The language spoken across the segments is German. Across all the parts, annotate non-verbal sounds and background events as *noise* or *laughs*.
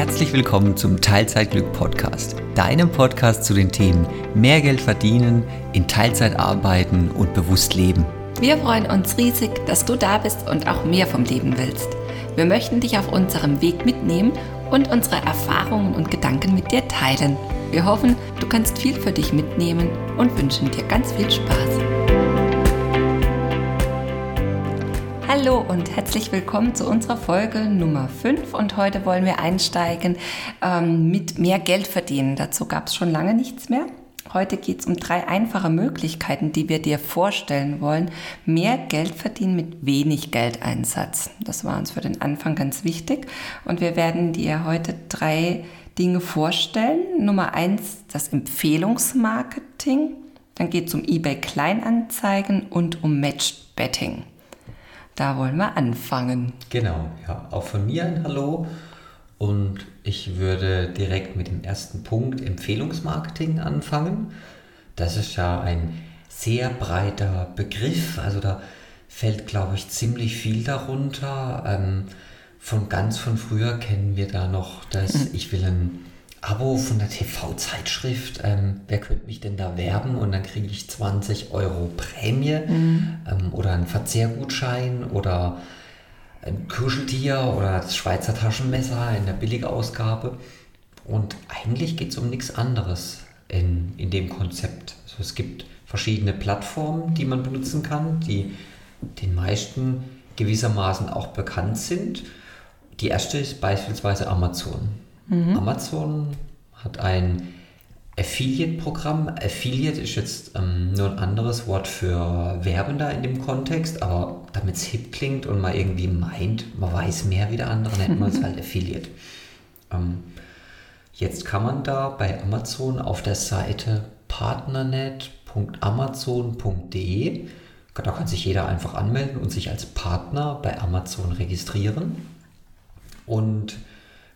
herzlich willkommen zum Teilzeitglück Podcast, deinem Podcast zu den Themen mehr Geld verdienen, in Teilzeit arbeiten und bewusst leben. Wir freuen uns riesig, dass du da bist und auch mehr vom Leben willst. Wir möchten dich auf unserem Weg mitnehmen und unsere Erfahrungen und Gedanken mit dir teilen. Wir hoffen, du kannst viel für dich mitnehmen und wünschen dir ganz viel Spaß. Hallo und herzlich willkommen zu unserer Folge Nummer 5 und heute wollen wir einsteigen ähm, mit mehr Geld verdienen. Dazu gab es schon lange nichts mehr. Heute geht es um drei einfache Möglichkeiten, die wir dir vorstellen wollen. Mehr Geld verdienen mit wenig Geldeinsatz. Das war uns für den Anfang ganz wichtig und wir werden dir heute drei Dinge vorstellen. Nummer eins das Empfehlungsmarketing. Dann geht es um eBay Kleinanzeigen und um Matched Betting. Da wollen wir anfangen. Genau, ja. Auch von mir ein Hallo. Und ich würde direkt mit dem ersten Punkt Empfehlungsmarketing anfangen. Das ist ja ein sehr breiter Begriff. Also da fällt, glaube ich, ziemlich viel darunter. Ähm, von ganz von früher kennen wir da noch das, mhm. ich will ein Abo von der TV-Zeitschrift, ähm, wer könnte mich denn da werben und dann kriege ich 20 Euro Prämie mhm. ähm, oder einen Verzehrgutschein oder ein Kuscheltier oder das Schweizer Taschenmesser in der Billigausgabe. Und eigentlich geht es um nichts anderes in, in dem Konzept. Also es gibt verschiedene Plattformen, die man benutzen kann, die den meisten gewissermaßen auch bekannt sind. Die erste ist beispielsweise Amazon. Mhm. Amazon hat ein Affiliate-Programm. Affiliate ist jetzt ähm, nur ein anderes Wort für Werbender in dem Kontext, aber damit es hip klingt und man irgendwie meint, man weiß mehr wie der andere, nennt man es *laughs* halt Affiliate. Ähm, jetzt kann man da bei Amazon auf der Seite partnernet.amazon.de, da kann sich jeder einfach anmelden und sich als Partner bei Amazon registrieren und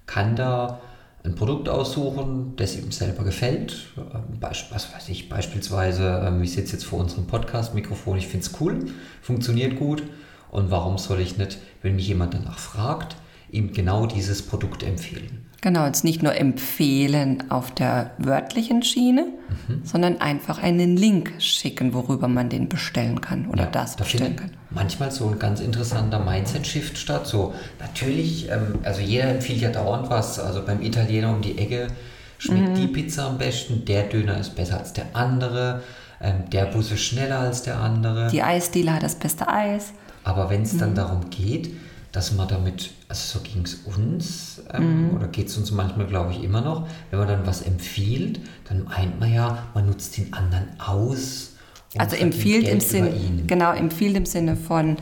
kann da ein Produkt aussuchen, das ihm selber gefällt. Ähm, was weiß ich, beispielsweise, ähm, ich sitze jetzt vor unserem Podcast-Mikrofon, ich finde es cool, funktioniert gut. Und warum soll ich nicht, wenn mich jemand danach fragt, ihm genau dieses Produkt empfehlen? Genau, jetzt nicht nur empfehlen auf der wörtlichen Schiene, mhm. sondern einfach einen Link schicken, worüber man den bestellen kann oder ja, das da bestellen kann. Manchmal so ein ganz interessanter Mindset-Shift statt. So, natürlich, ähm, also jeder empfiehlt ja dauernd was. Also beim Italiener um die Ecke schmeckt mhm. die Pizza am besten, der Döner ist besser als der andere, ähm, der Bus ist schneller als der andere. Die Eisdiele hat das beste Eis. Aber wenn es mhm. dann darum geht, dass man damit, also so ging es uns, ähm, mhm. oder geht es uns manchmal, glaube ich, immer noch, wenn man dann was empfiehlt, dann meint man ja, man nutzt den anderen aus. Also empfiehlt im Sinne, genau, empfiehlt im Sinne von,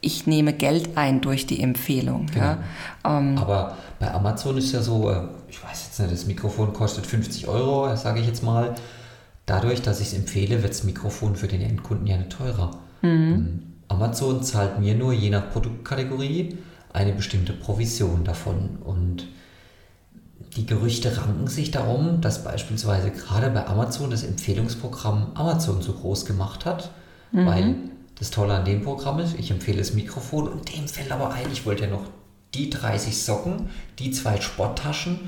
ich nehme Geld ein durch die Empfehlung. Genau. Ja. Ähm, Aber bei Amazon ist ja so, äh, ich weiß jetzt nicht, das Mikrofon kostet 50 Euro, sage ich jetzt mal. Dadurch, dass ich es empfehle, wird das Mikrofon für den Endkunden ja nicht teurer. Mhm. Amazon zahlt mir nur je nach Produktkategorie eine bestimmte Provision davon. Und die Gerüchte ranken sich darum, dass beispielsweise gerade bei Amazon das Empfehlungsprogramm Amazon so groß gemacht hat, mhm. weil das Tolle an dem Programm ist, ich empfehle das Mikrofon und dem fällt aber ein, ich wollte ja noch die 30 Socken, die zwei Sporttaschen.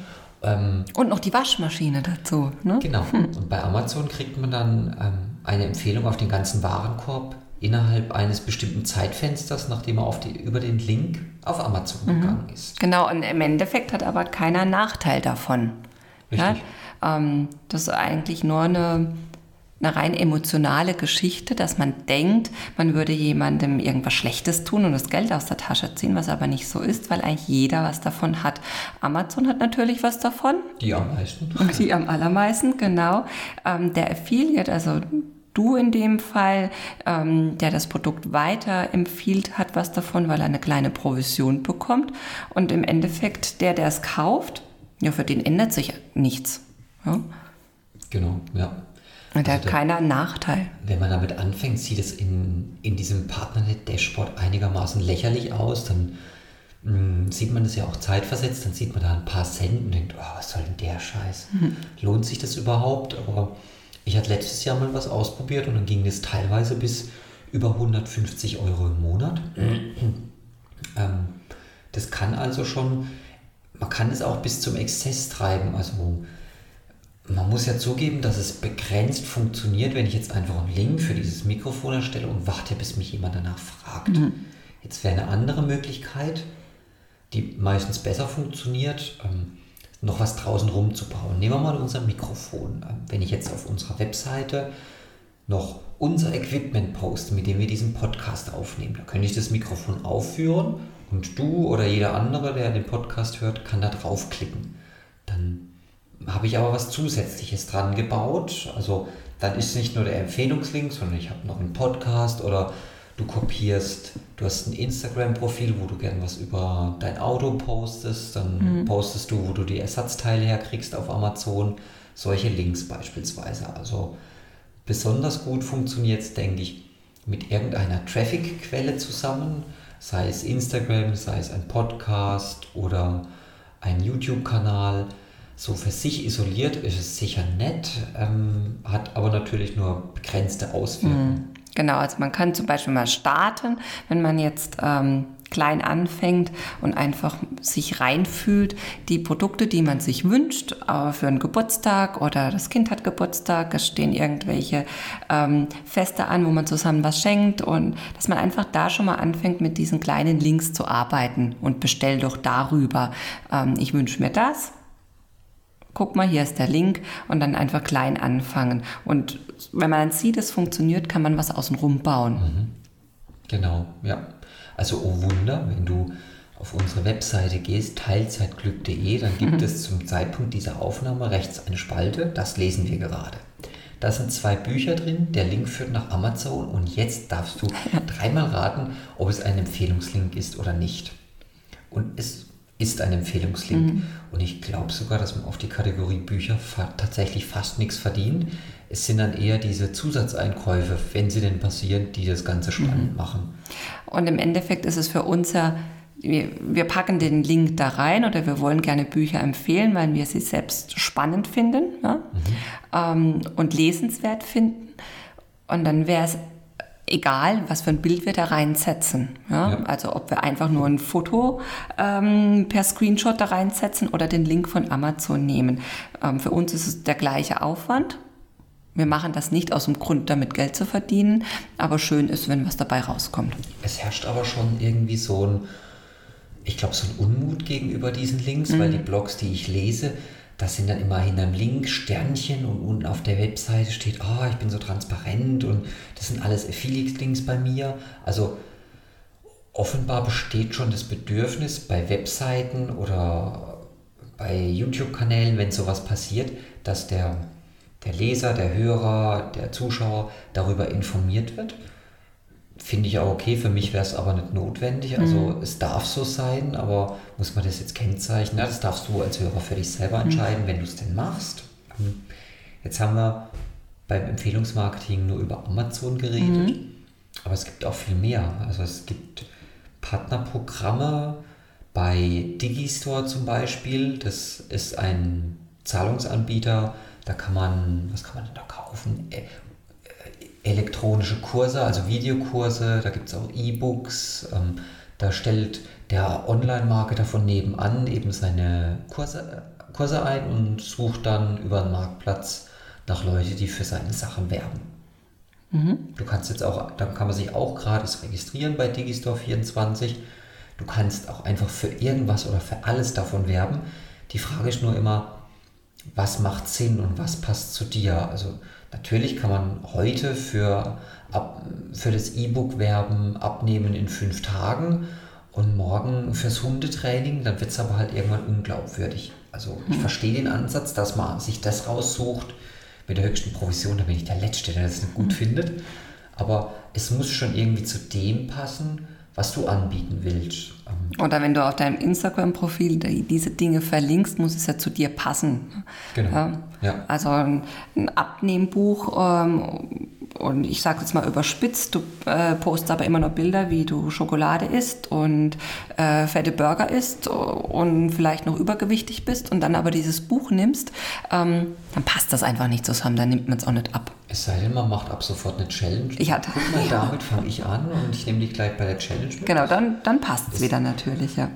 Ähm, und noch die Waschmaschine dazu. Ne? Genau. Und bei Amazon kriegt man dann ähm, eine Empfehlung auf den ganzen Warenkorb innerhalb eines bestimmten Zeitfensters, nachdem er auf die, über den Link auf Amazon mhm. gegangen ist. Genau, und im Endeffekt hat aber keiner Nachteil davon. Richtig. Ja? Ähm, das ist eigentlich nur eine, eine rein emotionale Geschichte, dass man denkt, man würde jemandem irgendwas Schlechtes tun und das Geld aus der Tasche ziehen, was aber nicht so ist, weil eigentlich jeder was davon hat. Amazon hat natürlich was davon. Die am meisten. Die am allermeisten, genau. Ähm, der Affiliate, also du in dem Fall, ähm, der das Produkt weiter empfiehlt, hat was davon, weil er eine kleine Provision bekommt. Und im Endeffekt, der, der es kauft, ja, für den ändert sich nichts. Ja? Genau, ja. Und der also hat keiner Nachteil. Wenn man damit anfängt, sieht es in, in diesem Partnernet-Dashboard einigermaßen lächerlich aus. Dann mh, hm, sieht man das ja auch zeitversetzt. Dann sieht man da ein paar Cent und denkt, oh, was soll denn der Scheiß? Mhm. Lohnt sich das überhaupt? Aber ich hatte letztes Jahr mal was ausprobiert und dann ging es teilweise bis über 150 Euro im Monat. ähm, das kann also schon man kann es auch bis zum Exzess treiben. Also man muss ja zugeben, dass es begrenzt funktioniert, wenn ich jetzt einfach einen Link für dieses Mikrofon erstelle und warte, bis mich jemand danach fragt. Mhm. Jetzt wäre eine andere Möglichkeit, die meistens besser funktioniert, ähm, noch was draußen rumzubauen. Nehmen wir mal unser Mikrofon. Wenn ich jetzt auf unserer Webseite noch unser Equipment poste, mit dem wir diesen Podcast aufnehmen, da könnte ich das Mikrofon aufführen und du oder jeder andere, der den Podcast hört, kann da draufklicken. Dann habe ich aber was Zusätzliches dran gebaut. Also dann ist nicht nur der Empfehlungslink, sondern ich habe noch einen Podcast oder du kopierst, du hast ein Instagram-Profil, wo du gern was über dein Auto postest, dann mhm. postest du, wo du die Ersatzteile herkriegst auf Amazon. Solche Links beispielsweise. Also besonders gut funktioniert es, denke ich, mit irgendeiner Traffic-Quelle zusammen, sei es Instagram, sei es ein Podcast oder ein YouTube-Kanal so für sich isoliert ist es sicher nett, ähm, hat aber natürlich nur begrenzte Auswirkungen. Mhm. Genau, also man kann zum Beispiel mal starten, wenn man jetzt ähm, klein anfängt und einfach sich reinfühlt, die Produkte, die man sich wünscht, äh, für einen Geburtstag oder das Kind hat Geburtstag, es stehen irgendwelche ähm, Feste an, wo man zusammen was schenkt und dass man einfach da schon mal anfängt, mit diesen kleinen Links zu arbeiten und bestell doch darüber. Ähm, ich wünsche mir das, guck mal, hier ist der Link und dann einfach klein anfangen. Und wenn man dann sieht, es funktioniert, kann man was außenrum bauen. Mhm. Genau, ja. Also, oh Wunder, wenn du auf unsere Webseite gehst, teilzeitglück.de, dann gibt mhm. es zum Zeitpunkt dieser Aufnahme rechts eine Spalte, das lesen wir gerade. Da sind zwei Bücher drin, der Link führt nach Amazon und jetzt darfst du *laughs* dreimal raten, ob es ein Empfehlungslink ist oder nicht. Und es ist ein Empfehlungslink. Mhm. Und ich glaube sogar, dass man auf die Kategorie Bücher fa tatsächlich fast nichts verdient. Es sind dann eher diese Zusatzeinkäufe, wenn sie denn passieren, die das Ganze spannend mhm. machen. Und im Endeffekt ist es für uns ja, wir, wir packen den Link da rein oder wir wollen gerne Bücher empfehlen, weil wir sie selbst spannend finden ja? mhm. ähm, und lesenswert finden. Und dann wäre es egal, was für ein Bild wir da reinsetzen. Ja? ja. Also ob wir einfach nur ein Foto ähm, per Screenshot da reinsetzen oder den Link von Amazon nehmen. Ähm, für uns ist es der gleiche Aufwand. Wir machen das nicht aus dem Grund, damit Geld zu verdienen, aber schön ist, wenn was dabei rauskommt. Es herrscht aber schon irgendwie so ein, ich glaube, so ein Unmut gegenüber diesen Links, mhm. weil die Blogs, die ich lese, das sind dann immer hinter einem Link Sternchen und unten auf der Webseite steht, oh, ich bin so transparent und das sind alles Affiliate-Links bei mir. Also offenbar besteht schon das Bedürfnis bei Webseiten oder bei YouTube-Kanälen, wenn sowas passiert, dass der, der Leser, der Hörer, der Zuschauer darüber informiert wird. Finde ich auch okay, für mich wäre es aber nicht notwendig. Also mhm. es darf so sein, aber muss man das jetzt kennzeichnen? Ja, das darfst du als Hörer für dich selber entscheiden, mhm. wenn du es denn machst. Ähm, jetzt haben wir beim Empfehlungsmarketing nur über Amazon geredet, mhm. aber es gibt auch viel mehr. Also es gibt Partnerprogramme bei Digistore zum Beispiel. Das ist ein Zahlungsanbieter. Da kann man, was kann man denn da kaufen? Elektronische Kurse, also Videokurse, da gibt es auch E-Books. Ähm, da stellt der Online-Marketer von nebenan eben seine Kurse, Kurse ein und sucht dann über den Marktplatz nach Leuten, die für seine Sachen werben. Mhm. Du kannst jetzt auch, da kann man sich auch gratis registrieren bei Digistore 24. Du kannst auch einfach für irgendwas oder für alles davon werben. Die Frage ist nur immer, was macht Sinn und was passt zu dir? Also Natürlich kann man heute für, für das E-Book werben, abnehmen in fünf Tagen und morgen fürs Hundetraining, dann wird es aber halt irgendwann unglaubwürdig. Also ich hm. verstehe den Ansatz, dass man sich das raussucht mit der höchsten Provision, da bin ich der Letzte, der das nicht gut hm. findet. Aber es muss schon irgendwie zu dem passen, was du anbieten willst. Ähm, Oder wenn du auf deinem Instagram-Profil diese Dinge verlinkst, muss es ja zu dir passen. Genau. Ja? Also ein, Abnehmbuch ähm, und ich sage jetzt mal überspitzt, du äh, postest aber immer noch Bilder, wie du Schokolade isst und äh, fette Burger isst und vielleicht noch übergewichtig bist und dann aber dieses Buch nimmst, ähm, dann passt das einfach nicht zusammen, dann nimmt man es auch nicht ab. Es sei denn, man macht ab sofort eine Challenge. Ich hatte, Guck mal, *laughs* damit fange ich an und ich nehme dich gleich bei der Challenge mit. Genau, dann, dann passt es wieder natürlich, ja.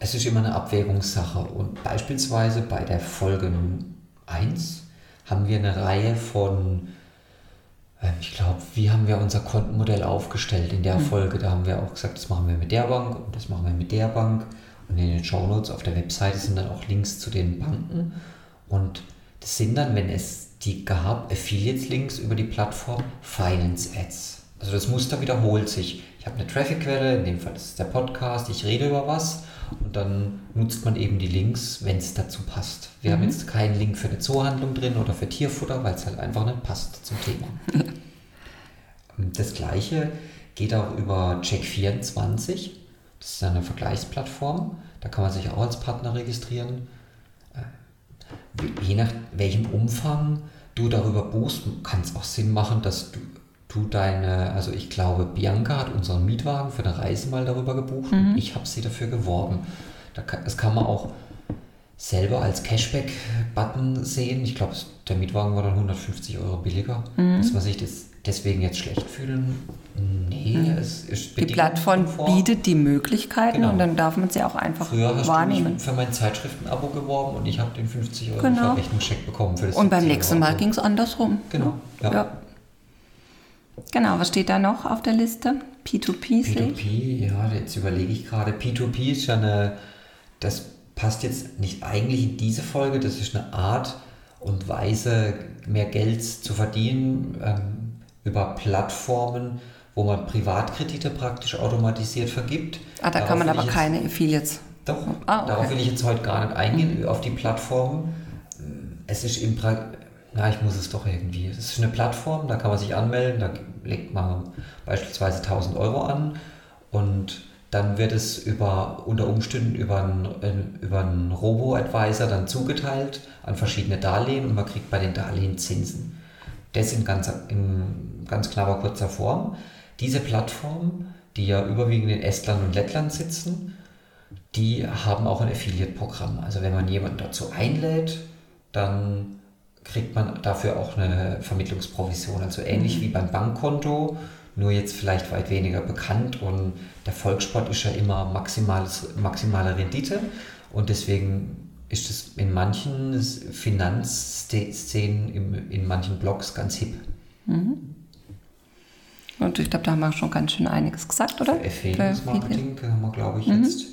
es ist immer eine Abwägungssache. Und beispielsweise bei der Folge 1 haben wir eine Reihe von, ich glaube, wie haben wir unser Kontenmodell aufgestellt in der mhm. Folge? Da haben wir auch gesagt, das machen wir mit der Bank und das machen wir mit der Bank. Und in den Show Notes auf der Webseite sind dann auch Links zu den Banken. Und das sind dann, wenn es die gab, Affiliates-Links über die Plattform Finance Ads. Also das Muster wiederholt sich. Ich habe eine Traffic-Quelle, in dem Fall ist es der Podcast, ich rede über was und dann nutzt man eben die Links, wenn es dazu passt. Wir mhm. haben jetzt keinen Link für eine Zoohandlung drin oder für Tierfutter, weil es halt einfach nicht passt zum Thema. *laughs* das gleiche geht auch über Check24. Das ist eine Vergleichsplattform. Da kann man sich auch als Partner registrieren. Äh, je nach welchem Umfang du darüber buchst, kann es auch Sinn machen, dass du, du deine, also ich glaube, Bianca hat unseren Mietwagen für eine Reise mal darüber gebucht mhm. und ich habe sie dafür geworben. Da kann, das kann man auch selber als Cashback-Button sehen. Ich glaube, der Mietwagen war dann 150 Euro billiger, mhm. dass man sich das deswegen jetzt schlecht fühlen. Nee, mhm. es ist Die Plattform bietet die Möglichkeiten genau. und dann darf man sie auch einfach Früher hast wahrnehmen. Du für mein Zeitschriften-Abo geworben und ich habe den 50 Euro genau. Verrechnungscheck bekommen für das Und beim nächsten Mal ging es andersrum. Genau. Ja. ja. Genau, was steht da noch auf der Liste? P2P? P2P, ja, jetzt überlege ich gerade. P2P ist ja eine, das passt jetzt nicht eigentlich in diese Folge, das ist eine Art und Weise, mehr Geld zu verdienen ähm, über Plattformen, wo man Privatkredite praktisch automatisiert vergibt. Ah, da darauf kann man aber jetzt, keine Affiliates. Doch, ah, okay. darauf will ich jetzt heute gar nicht eingehen, mhm. auf die Plattform. Es ist im na, ich muss es doch irgendwie. Es ist eine Plattform, da kann man sich anmelden, da legt man beispielsweise 1000 Euro an und dann wird es über, unter Umständen über einen, über einen Robo-Advisor dann zugeteilt an verschiedene Darlehen und man kriegt bei den Darlehen Zinsen. Das in ganz, in ganz knapper kurzer Form. Diese Plattformen, die ja überwiegend in Estland und Lettland sitzen, die haben auch ein Affiliate-Programm. Also wenn man jemanden dazu einlädt, dann kriegt man dafür auch eine Vermittlungsprovision. Also ähnlich mhm. wie beim Bankkonto, nur jetzt vielleicht weit weniger bekannt und der Volkssport ist ja immer maximales, maximale Rendite und deswegen ist es in manchen Finanzszenen, in manchen Blogs ganz hip. Mhm. Und ich glaube, da haben wir schon ganz schön einiges gesagt, oder? Affiliate-Marketing haben wir, glaube ich, mhm. jetzt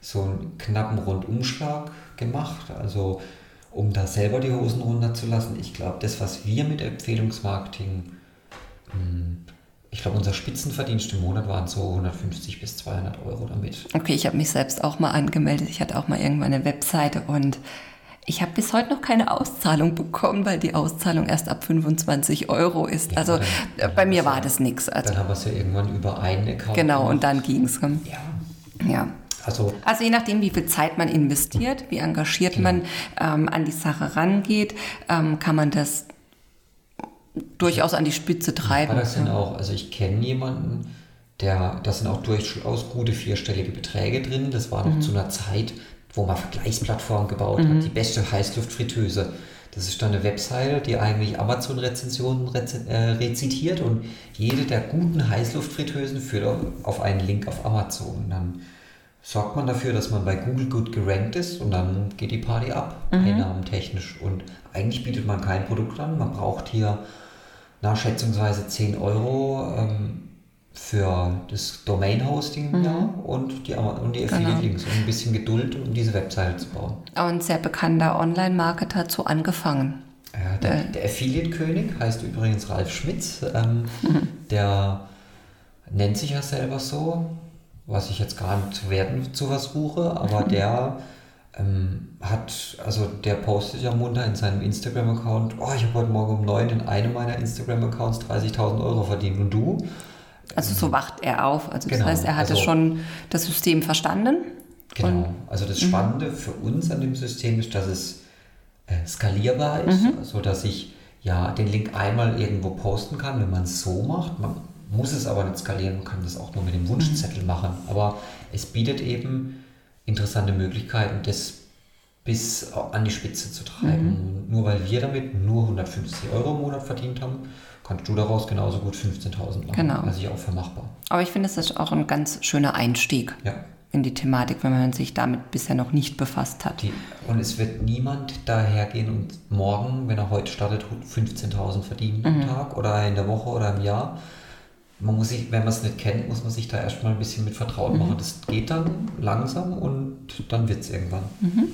so einen knappen Rundumschlag gemacht. Also um da selber die Hosen runterzulassen. Ich glaube, das, was wir mit Empfehlungsmarketing, hm, ich glaube, unser Spitzenverdienst im Monat waren so 150 bis 200 Euro damit. Okay, ich habe mich selbst auch mal angemeldet. Ich hatte auch mal irgendwann eine Webseite und ich habe bis heute noch keine Auszahlung bekommen, weil die Auszahlung erst ab 25 Euro ist. Ja, also dann, bei mir war das nichts. Also, dann haben wir es ja irgendwann über einen Account. Genau, gemacht. und dann ging es. Ja. ja. Also, also je nachdem, wie viel Zeit man investiert, wie engagiert genau. man ähm, an die Sache rangeht, ähm, kann man das durchaus an die Spitze treiben. Aber das sind auch, also ich kenne jemanden, der, da sind auch durchaus gute vierstellige Beträge drin. Das war noch mhm. zu einer Zeit, wo man Vergleichsplattformen gebaut mhm. hat, die beste Heißluftfritteuse. Das ist dann eine Webseite, die eigentlich Amazon-Rezensionen äh, rezitiert und jede der guten Heißluftfritteusen führt auf einen Link auf Amazon. Und dann sorgt man dafür, dass man bei Google gut gerankt ist und dann geht die Party ab, mhm. einnahmentechnisch. Und eigentlich bietet man kein Produkt an. Man braucht hier nach schätzungsweise 10 Euro ähm, für das Domain-Hosting mhm. ja, und die, und die genau. Affiliate-Links und ein bisschen Geduld, um diese Webseite zu bauen. Ein sehr bekannter Online-Marketer hat so angefangen. Ja, der, äh. der Affiliate-König heißt übrigens Ralf Schmitz. Ähm, mhm. *laughs* Der nennt sich ja selber so, was ich jetzt gar nicht zu werden zu versuche, aber der ähm, hat, also der postet ja munter in seinem Instagram-Account, oh, ich habe heute Morgen um neun in einem meiner Instagram-Accounts 30.000 Euro verdient und du? Also so wacht er auf. Also das genau, heißt, er hatte also, schon das System verstanden. Genau. also das mhm. Spannende für uns an dem System ist, dass es äh, skalierbar ist, mhm. sodass ich ja den Link einmal irgendwo posten kann, wenn man es so macht. Man muss es aber nicht skalieren, man kann das auch nur mit dem Wunschzettel mhm. machen. Aber es bietet eben interessante Möglichkeiten, das bis an die Spitze zu treiben. Mhm. Nur weil wir damit nur 150 Euro im Monat verdient haben, kannst du daraus genauso gut 15.000 machen. Genau. Also ich auch für machbar. Aber ich finde, es ist auch ein ganz schöner Einstieg. Ja. in die Thematik, wenn man sich damit bisher noch nicht befasst hat. Die, und es wird niemand dahergehen und morgen, wenn er heute startet, 15.000 verdienen mhm. am Tag oder in der Woche oder im Jahr. Man muss sich, wenn man es nicht kennt, muss man sich da erstmal ein bisschen mit vertraut mhm. machen. Das geht dann langsam und dann wird es irgendwann. Mhm.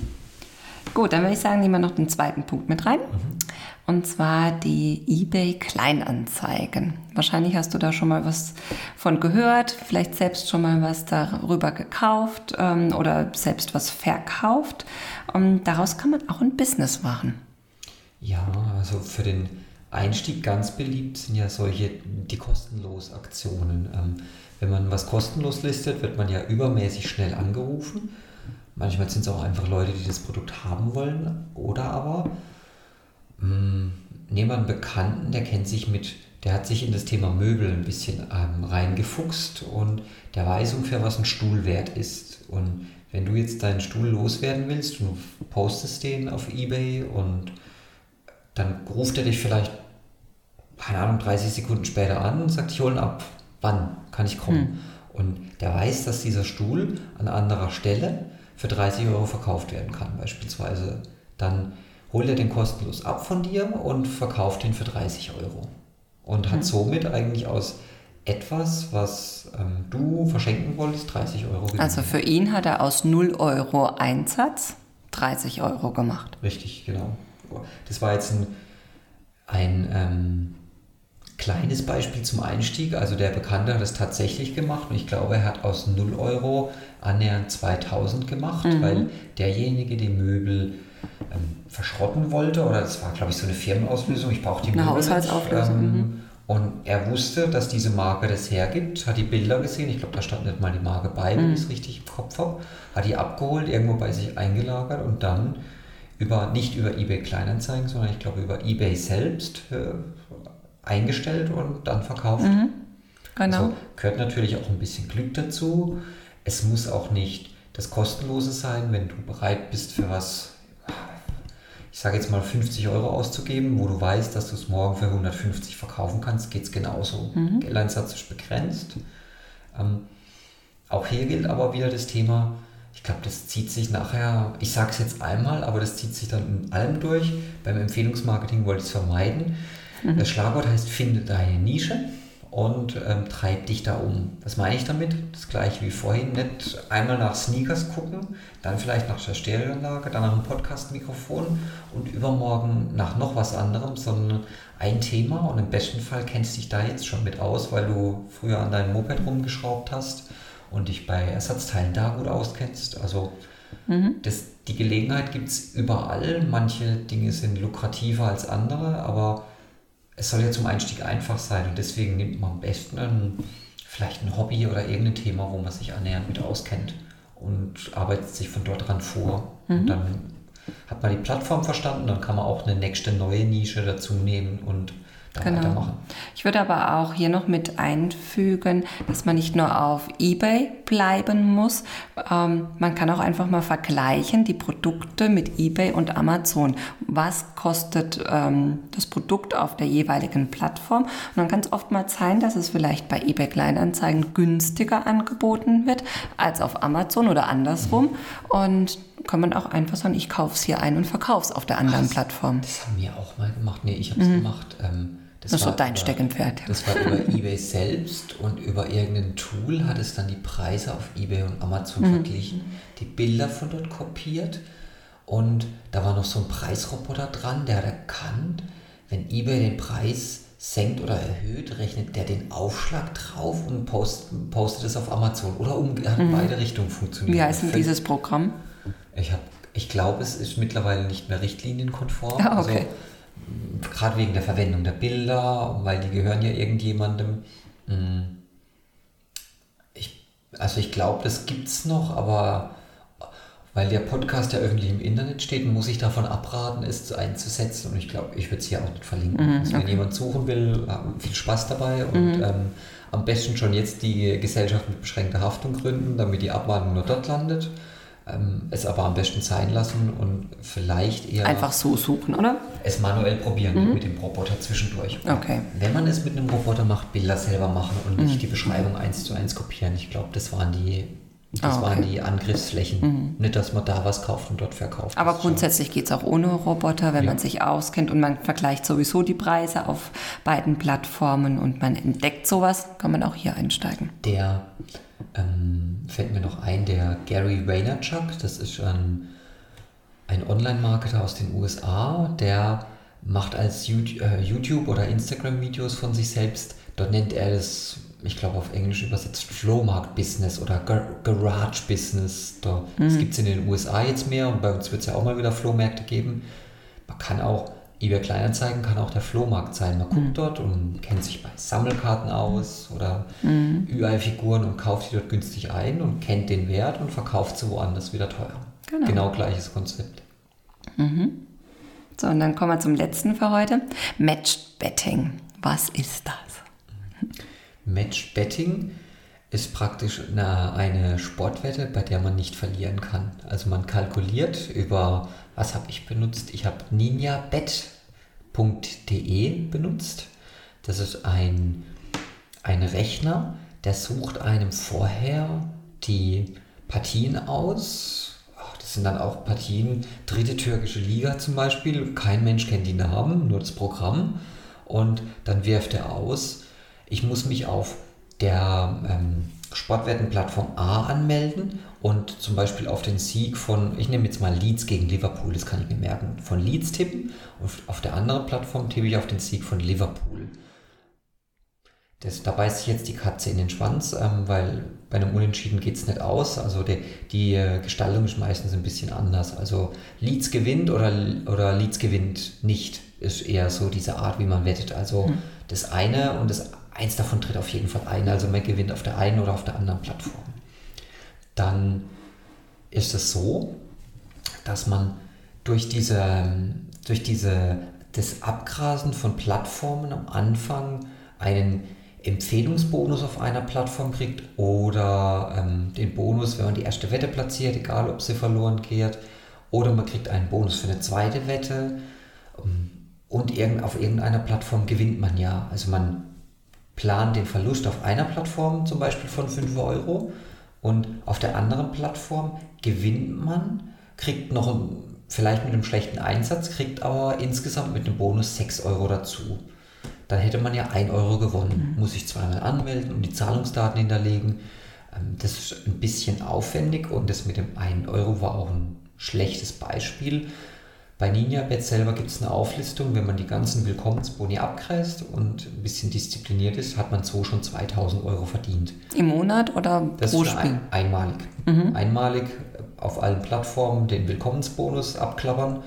Gut, dann würde ich sagen, nehmen wir noch den zweiten Punkt mit rein. Mhm. Und zwar die eBay Kleinanzeigen. Wahrscheinlich hast du da schon mal was von gehört, vielleicht selbst schon mal was darüber gekauft ähm, oder selbst was verkauft. Und daraus kann man auch ein Business machen. Ja, also für den Einstieg ganz beliebt sind ja solche, die kostenlos Aktionen. Ähm, wenn man was kostenlos listet, wird man ja übermäßig schnell angerufen Manchmal sind es auch einfach Leute, die das Produkt haben wollen. Oder aber mh, hm, nehmen wir einen Bekannten, der kennt sich mit, der hat sich in das Thema Möbel ein bisschen ähm, reingefuchst und der weiß ungefähr, was ein Stuhl wert ist. Und wenn du jetzt deinen Stuhl loswerden willst du postest den auf Ebay und dann ruft er dich vielleicht, keine Ahnung, 30 Sekunden später an und sagt, ich hole ihn ab. Wann kann ich kommen? Hm. Und der weiß, dass dieser Stuhl an anderer Stelle für 30 Euro verkauft werden kann beispielsweise, dann holt er den kostenlos ab von dir und verkauft ihn für 30 Euro. Und hat mhm. somit eigentlich aus etwas, was ähm, du verschenken wolltest, 30 Euro gegeben. Also für ihn hat er aus 0 Euro Einsatz 30 Euro gemacht. Richtig, genau. Das war jetzt ein, ein ähm, kleines Beispiel zum Einstieg. Also der Bekannte hat es tatsächlich gemacht und ich glaube, er hat aus 0 Euro annähernd 2000 gemacht, mhm. weil derjenige die Möbel ähm, verschrotten wollte oder das war, glaube ich, so eine Firmenauslösung. Ich brauche die Möbel. Eine Haushaltsauflösung. Ähm, mhm. Und er wusste, dass diese Marke das hergibt, hat die Bilder gesehen. Ich glaube, da stand nicht mal die Marke bei, wenn mhm. ich es richtig im Kopf habe. Hat die abgeholt, irgendwo bei sich eingelagert und dann über, nicht über eBay Kleinanzeigen, sondern ich glaube über eBay selbst äh, eingestellt und dann verkauft. Mhm, genau. Also gehört natürlich auch ein bisschen Glück dazu. Es muss auch nicht das Kostenlose sein, wenn du bereit bist für was, ich sage jetzt mal 50 Euro auszugeben, wo du weißt, dass du es morgen für 150 verkaufen kannst, geht es genauso. Mhm. Geldeinsatz ist begrenzt. Ähm, auch hier gilt aber wieder das Thema, ich glaube, das zieht sich nachher, ich sage es jetzt einmal, aber das zieht sich dann in allem durch. Beim Empfehlungsmarketing wollte ich es vermeiden. Mhm. Das Schlagwort heißt, finde deine Nische und ähm, treib dich da um. Was meine ich damit? Das gleiche wie vorhin, nicht einmal nach Sneakers gucken, dann vielleicht nach der Stereoanlage, dann nach einem Podcast-Mikrofon und übermorgen nach noch was anderem, sondern ein Thema und im besten Fall kennst du dich da jetzt schon mit aus, weil du früher an deinem Moped rumgeschraubt hast und dich bei Ersatzteilen da gut auskennst. Also mhm. das, die Gelegenheit gibt es überall. Manche Dinge sind lukrativer als andere, aber es soll ja zum Einstieg einfach sein und deswegen nimmt man am besten ein, vielleicht ein Hobby oder irgendein Thema, wo man sich annähernd mit auskennt und arbeitet sich von dort dran vor. Mhm. Und dann hat man die Plattform verstanden, dann kann man auch eine nächste neue Nische dazu nehmen und genau. weitermachen. Ich würde aber auch hier noch mit einfügen, dass man nicht nur auf eBay bleiben muss. Ähm, man kann auch einfach mal vergleichen die Produkte mit eBay und Amazon. Was kostet ähm, das Produkt auf der jeweiligen Plattform? Und dann kann es oftmals sein, dass es vielleicht bei eBay Kleinanzeigen günstiger angeboten wird als auf Amazon oder andersrum. Und kann man auch einfach sagen, ich kaufe es hier ein und verkaufe es auf der anderen das, Plattform. Das haben wir auch mal gemacht. Nee, ich habe es mhm. gemacht. Ähm, das, das war so dein über, Steckenpferd. Das war über eBay selbst und über irgendein Tool hat es dann die Preise auf eBay und Amazon mhm. verglichen, die Bilder von dort kopiert und da war noch so ein Preisroboter dran, der hat erkannt, wenn eBay den Preis senkt oder erhöht, rechnet der den Aufschlag drauf und post, postet es auf Amazon oder um, hat mhm. beide Richtungen funktioniert. Wie heißt denn dieses Programm? Ich, ich glaube, es ist mittlerweile nicht mehr richtlinienkonform. Ah, okay. Also, gerade wegen der Verwendung der Bilder, weil die gehören ja irgendjemandem. Hm. Ich, also ich glaube, das gibt es noch, aber weil der Podcast ja öffentlich im Internet steht, muss ich davon abraten, es einzusetzen. Und ich glaube, ich würde es hier auch nicht verlinken. Mhm, also wenn jemand suchen will, viel Spaß dabei und mhm. ähm, am besten schon jetzt die Gesellschaft mit beschränkter Haftung gründen, damit die Abmahnung nur dort landet ähm, es aber am besten sein lassen und vielleicht eher. Einfach so suchen, oder? Es manuell probieren mhm. mit dem Roboter zwischendurch. Okay. Wenn man es mit einem Roboter macht, Bilder selber machen und mhm. nicht die Beschreibung eins zu eins kopieren. Ich glaube, das waren die Das Ah, okay. waren die Angriffsflächen. Nicht, dass man da was kauft und dort verkauft. Aber grundsätzlich geht es auch ohne Roboter, wenn Ja. man sich auskennt und man vergleicht sowieso die Preise auf beiden Plattformen und man entdeckt sowas, kann man auch hier einsteigen. Der ähm, fällt mir noch ein, der Gary Vaynerchuk, das ist ein, ein Online-Marketer aus den USA, der macht als YouTube, äh, YouTube oder Instagram-Videos von sich selbst. Dort nennt er das, ich glaube auf Englisch übersetzt, Flohmarkt-Business oder Gar Garage-Business. Da, Das gibt es in den USA jetzt mehr und bei uns wird es ja auch mal wieder Flohmärkte geben. Man kann auch, eBay Kleinanzeigen kann auch der Flohmarkt sein. Man guckt dort und kennt sich bei Sammelkarten aus oder UI-Figuren und kauft die dort günstig ein und kennt den Wert und verkauft sie woanders wieder teuer. Genau. genau gleiches Konzept. So, und dann kommen wir zum letzten für heute. Matched Betting. Was ist das? Match Betting ist praktisch eine, eine Sportwette, bei der man nicht verlieren kann. Also man kalkuliert über, was habe ich benutzt? Ich habe ninjabet.de benutzt. Das ist ein, ein Rechner, der sucht einem vorher die Partien aus. Das sind dann auch Partien, dritte türkische Liga zum Beispiel. Kein Mensch kennt die Namen, nur das Programm. Und dann wirft er aus, ich muss mich auf der ähm, Sportwettenplattform A anmelden und zum Beispiel auf den Sieg von, ich nehme jetzt mal Leeds gegen Liverpool, das kann ich mir merken, von Leeds tippen und auf der anderen Plattform tippe ich auf den Sieg von Liverpool. Das, da beißt sich jetzt die Katze in den Schwanz, ähm, weil bei einem Unentschieden geht es nicht aus. Also die, die äh, Gestaltung ist meistens ein bisschen anders. Also Leeds gewinnt oder, oder Leeds gewinnt nicht, ist eher so diese Art, wie man wettet. Also das eine und das eins davon tritt auf jeden Fall ein. Also man gewinnt auf der einen oder auf der anderen Plattform. Dann ist es so, dass man durch diese, durch diese, das Abgrasen von Plattformen am Anfang einen Empfehlungsbonus auf einer Plattform kriegt oder ähm, den Bonus, wenn man die erste Wette platziert, egal ob sie verloren geht, oder man kriegt einen Bonus für eine zweite Wette und irgend, auf irgendeiner Plattform gewinnt man ja. Also man plant den Verlust auf einer Plattform zum Beispiel von 5 Euro und auf der anderen Plattform gewinnt man, kriegt noch vielleicht mit einem schlechten Einsatz, kriegt aber insgesamt mit einem Bonus 6 Euro dazu. Dann hätte man ja 1 Euro gewonnen. Muss ich zweimal anmelden und die Zahlungsdaten hinterlegen. Ähm, Das ist ein bisschen aufwendig und das mit dem 1 Euro war auch ein schlechtes Beispiel. Bei NinjaBet selber gibt es eine Auflistung, wenn man die ganzen Willkommensboni abkreist und ein bisschen diszipliniert ist, hat man so schon 2000 Euro verdient. Im Monat oder Das pro ist Spiel? ein, einmalig. Einmalig auf allen Plattformen den Willkommensbonus abklappern.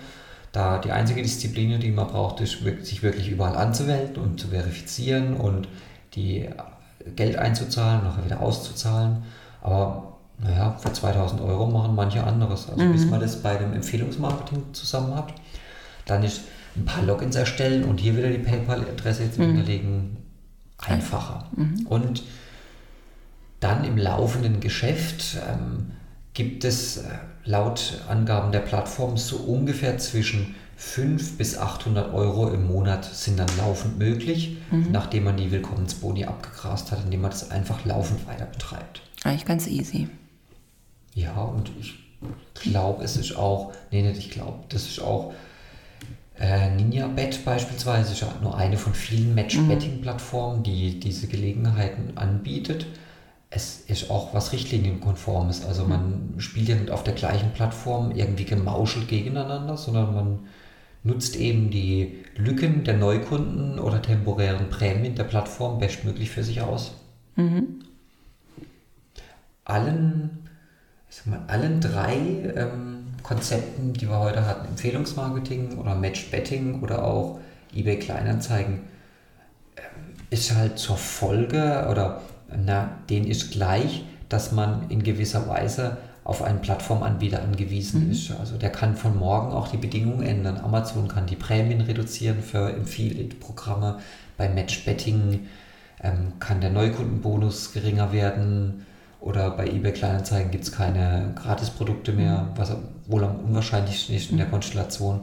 Da die einzige Disziplin, die man braucht, ist, sich wirklich überall anzumelden und zu verifizieren und die Geld einzuzahlen, nachher wieder auszuzahlen. Aber naja, für 2000 Euro machen manche anderes. Also bis man das bei dem Empfehlungsmarketing zusammen hat. Dann ist ein paar Logins erstellen und hier wieder die PayPal-Adresse jetzt hinterlegen einfacher. Und dann im laufenden Geschäft ähm, gibt es äh, laut Angaben der Plattform so ungefähr zwischen 500 bis 800 Euro im Monat sind dann laufend möglich, nachdem man die Willkommensboni abgegrast hat, indem man das einfach laufend weiter betreibt. Eigentlich ganz easy. Ja, und ich glaube, es ist auch, nee, nicht ich glaube, das ist auch äh, NinjaBet beispielsweise, ist ja nur eine von vielen Match-Betting-Plattformen, die diese Gelegenheiten anbietet. Es ist auch was Richtlinienkonformes. Also man spielt ja nicht auf der gleichen Plattform irgendwie gemauschelt gegeneinander, sondern man nutzt eben die Lücken der Neukunden oder temporären Prämien der Plattform bestmöglich für sich aus. Allen, ich sag mal, allen drei ähm, Konzepten, die wir heute hatten, Empfehlungsmarketing oder Match-Betting oder auch eBay Kleinanzeigen, ähm, ist halt zur Folge oder na, denen ist gleich, dass man in gewisser Weise auf einen Plattformanbieter angewiesen ist. Also der kann von morgen auch die Bedingungen ändern. Amazon kann die Prämien reduzieren für Affiliate-Programme. Bei Match-Betting ähm, kann der Neukundenbonus geringer werden. Oder bei eBay Kleinanzeigen gibt es keine Gratisprodukte mehr, was wohl am unwahrscheinlichsten ist in der Konstellation.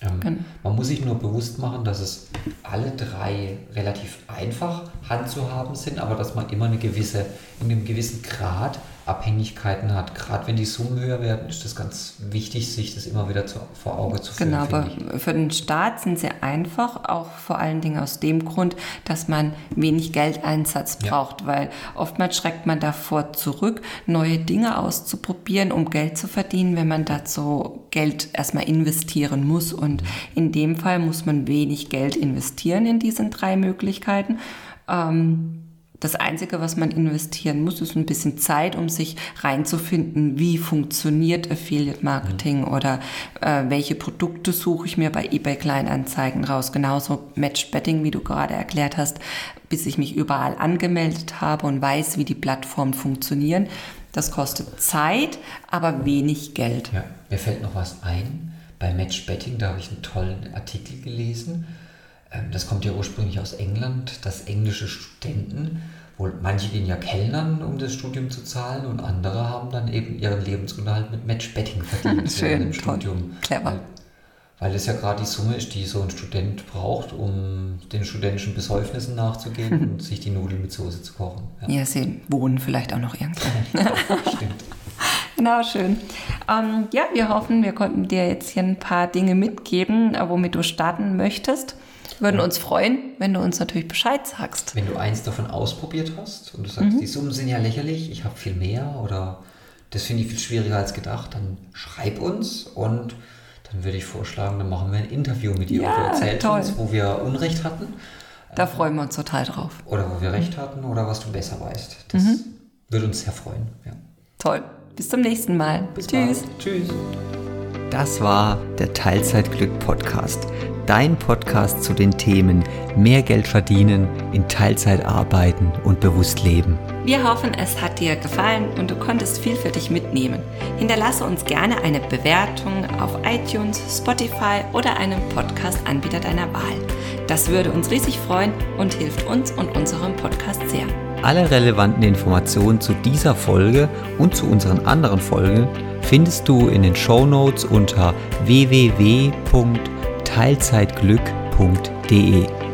Ähm, Genau. Man muss sich nur bewusst machen, dass es alle drei relativ einfach handzuhaben sind, aber dass man immer eine gewisse, in einem gewissen Grad Abhängigkeiten hat. Gerade wenn die Summen höher werden, ist das ganz wichtig, sich das immer wieder zu, vor Auge zu führen. Genau, aber für den Staat sind sie einfach, auch vor allen Dingen aus dem Grund, dass man wenig Geldeinsatz braucht, ja. weil oftmals schreckt man davor zurück, neue Dinge auszuprobieren, um Geld zu verdienen, wenn man dazu Geld erstmal investieren muss. Und in dem Fall muss man wenig Geld investieren in diesen drei Möglichkeiten. Ähm, das Einzige, was man investieren muss, ist ein bisschen Zeit, um sich reinzufinden, wie funktioniert Affiliate Marketing mhm. oder äh, welche Produkte suche ich mir bei eBay Kleinanzeigen raus. Genauso Match Betting, wie du gerade erklärt hast, bis ich mich überall angemeldet habe und weiß, wie die Plattformen funktionieren. Das kostet Zeit, aber wenig Geld. Ja, mir fällt noch was ein. Bei Match Betting, da habe ich einen tollen Artikel gelesen das kommt ja ursprünglich aus England, dass englische Studenten, wohl manche gehen ja Kellnern, um das Studium zu zahlen, und andere haben dann eben ihren Lebensunterhalt mit Matchbetting verdient *laughs* Schön, im Studium. Clever. Weil, weil es ja gerade die Summe ist, die so ein Student braucht, um den studentischen Besäufnissen nachzugehen *laughs* und sich die Nudeln mit Soße zu kochen. Ja, ja sie wohnen vielleicht auch noch irgendwo. *laughs* Stimmt. Genau, schön. Ähm, ja, wir hoffen, wir konnten dir jetzt hier ein paar Dinge mitgeben, womit du starten möchtest würden uns freuen, wenn du uns natürlich Bescheid sagst. Wenn du eins davon ausprobiert hast und du sagst, mhm. die Summen sind ja lächerlich, ich habe viel mehr oder das finde ich viel schwieriger als gedacht, dann schreib uns und dann würde ich vorschlagen, dann machen wir ein Interview mit dir ja, und du erzählst toll. uns, wo wir Unrecht hatten. Da freuen wir uns total drauf. Oder wo wir Recht hatten oder was du besser weißt. Das mhm. würde uns sehr freuen. Ja. Toll. Bis zum nächsten Mal. Bis Tschüss. Bald. Tschüss. Das war der Teilzeitglück Podcast dein Podcast zu den Themen mehr Geld verdienen, in Teilzeit arbeiten und bewusst leben. Wir hoffen, es hat dir gefallen und du konntest viel für dich mitnehmen. Hinterlasse uns gerne eine Bewertung auf iTunes, Spotify oder einem Podcast-Anbieter deiner Wahl. Das würde uns riesig freuen und hilft uns und unserem Podcast sehr. Alle relevanten Informationen zu dieser Folge und zu unseren anderen Folgen findest du in den Show Notes unter www.teilzeitglück.de.